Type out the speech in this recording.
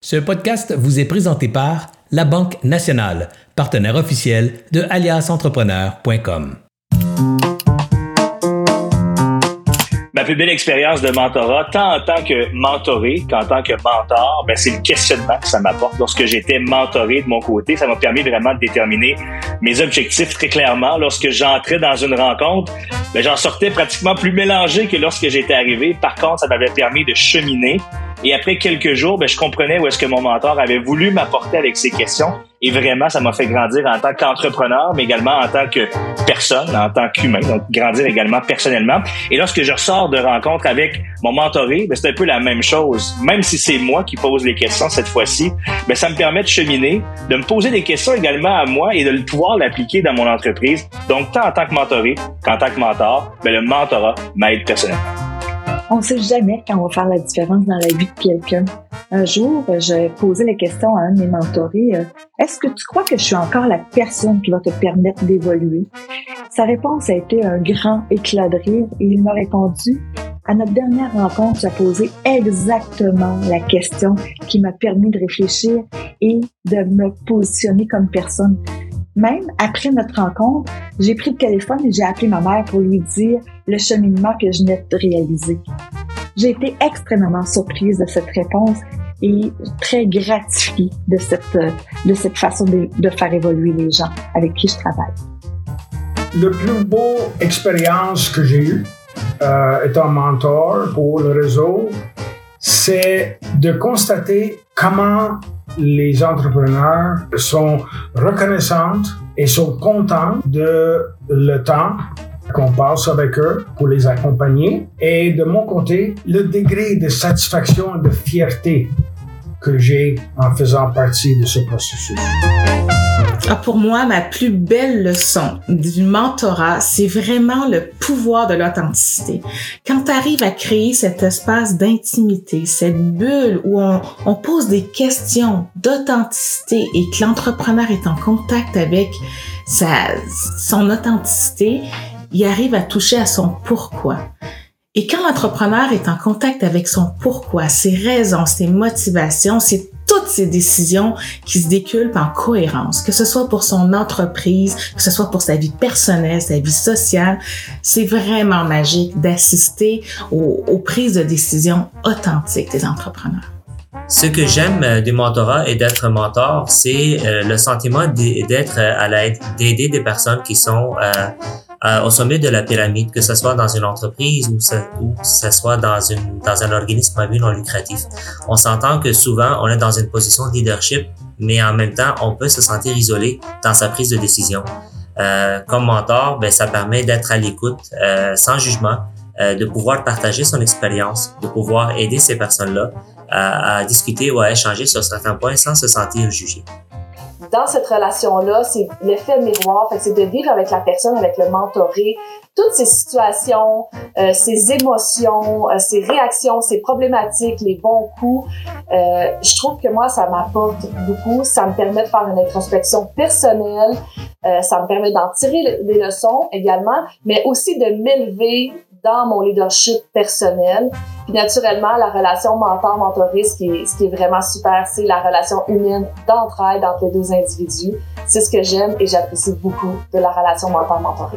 Ce podcast vous est présenté par La Banque Nationale, partenaire officiel de aliasentrepreneur.com. Ma plus belle expérience de mentorat, tant en tant que mentoré qu'en tant que mentor, ben c'est le questionnement que ça m'apporte. Lorsque j'étais mentoré de mon côté, ça m'a permis vraiment de déterminer mes objectifs très clairement. Lorsque j'entrais dans une rencontre, ben j'en sortais pratiquement plus mélangé que lorsque j'étais arrivé. Par contre, ça m'avait permis de cheminer et après quelques jours, ben, je comprenais où est-ce que mon mentor avait voulu m'apporter avec ses questions. Et vraiment, ça m'a fait grandir en tant qu'entrepreneur, mais également en tant que personne, en tant qu'humain, donc grandir également personnellement. Et lorsque je ressors de rencontre avec mon mentoré, ben, c'est un peu la même chose. Même si c'est moi qui pose les questions cette fois-ci, ben, ça me permet de cheminer, de me poser des questions également à moi et de pouvoir l'appliquer dans mon entreprise. Donc, tant en tant que mentoré qu'en tant que mentor, ben, le mentorat m'aide personnellement. On ne sait jamais quand on va faire la différence dans la vie de quelqu'un. Un jour, j'ai posé la question à un de mes mentorés, euh, est-ce que tu crois que je suis encore la personne qui va te permettre d'évoluer? Sa réponse a été un grand éclat de rire et il m'a répondu, à notre dernière rencontre, tu as posé exactement la question qui m'a permis de réfléchir et de me positionner comme personne. Même après notre rencontre, j'ai pris le téléphone et j'ai appelé ma mère pour lui dire le cheminement que je venais de réaliser. J'ai été extrêmement surprise de cette réponse et très gratifiée de cette, de cette façon de, de faire évoluer les gens avec qui je travaille. Le plus beau expérience que j'ai eue euh, étant mentor pour le réseau, c'est de constater comment les entrepreneurs sont reconnaissantes et sont contents de le temps qu'on passe avec eux pour les accompagner. Et de mon côté, le degré de satisfaction et de fierté que j'ai en faisant partie de ce processus. Ah, pour moi, ma plus belle leçon du mentorat, c'est vraiment le pouvoir de l'authenticité. Quand tu arrives à créer cet espace d'intimité, cette bulle où on, on pose des questions d'authenticité et que l'entrepreneur est en contact avec sa, son authenticité, il arrive à toucher à son pourquoi. Et quand l'entrepreneur est en contact avec son pourquoi, ses raisons, ses motivations, c'est toutes ces décisions qui se déculpent en cohérence, que ce soit pour son entreprise, que ce soit pour sa vie personnelle, sa vie sociale. C'est vraiment magique d'assister aux, prises de décisions authentiques des entrepreneurs. Ce que j'aime euh, du mentorat et d'être mentor, c'est euh, le sentiment d'être à l'aide, d'aider des personnes qui sont euh, euh, au sommet de la pyramide, que ce soit dans une entreprise ou, ou ce soit dans, un organisme à but non lucratif. On s'entend que souvent, on est dans une position de leadership, mais en même temps, on peut se sentir isolé dans sa prise de décision. Euh, comme mentor, ben, ça permet d'être à l'écoute, euh, sans jugement, euh, de pouvoir partager son expérience, de pouvoir aider ces personnes-là à, à discuter ou à échanger sur certains points sans se sentir jugé dans cette relation-là, c'est l'effet miroir, c'est de vivre avec la personne, avec le mentoré, toutes ces situations, euh, ces émotions, euh, ces réactions, ces problématiques, les bons coups. Euh, je trouve que moi, ça m'apporte beaucoup. Ça me permet de faire une introspection personnelle. Euh, ça me permet d'en tirer des leçons également, mais aussi de m'élever dans mon leadership personnel. Puis naturellement, la relation mentor-mentoré, ce, qui est, ce qui est vraiment super, c'est la relation humaine d'entraide entre les deux individus. C'est ce que j'aime et j'apprécie beaucoup de la relation mentor-mentoré.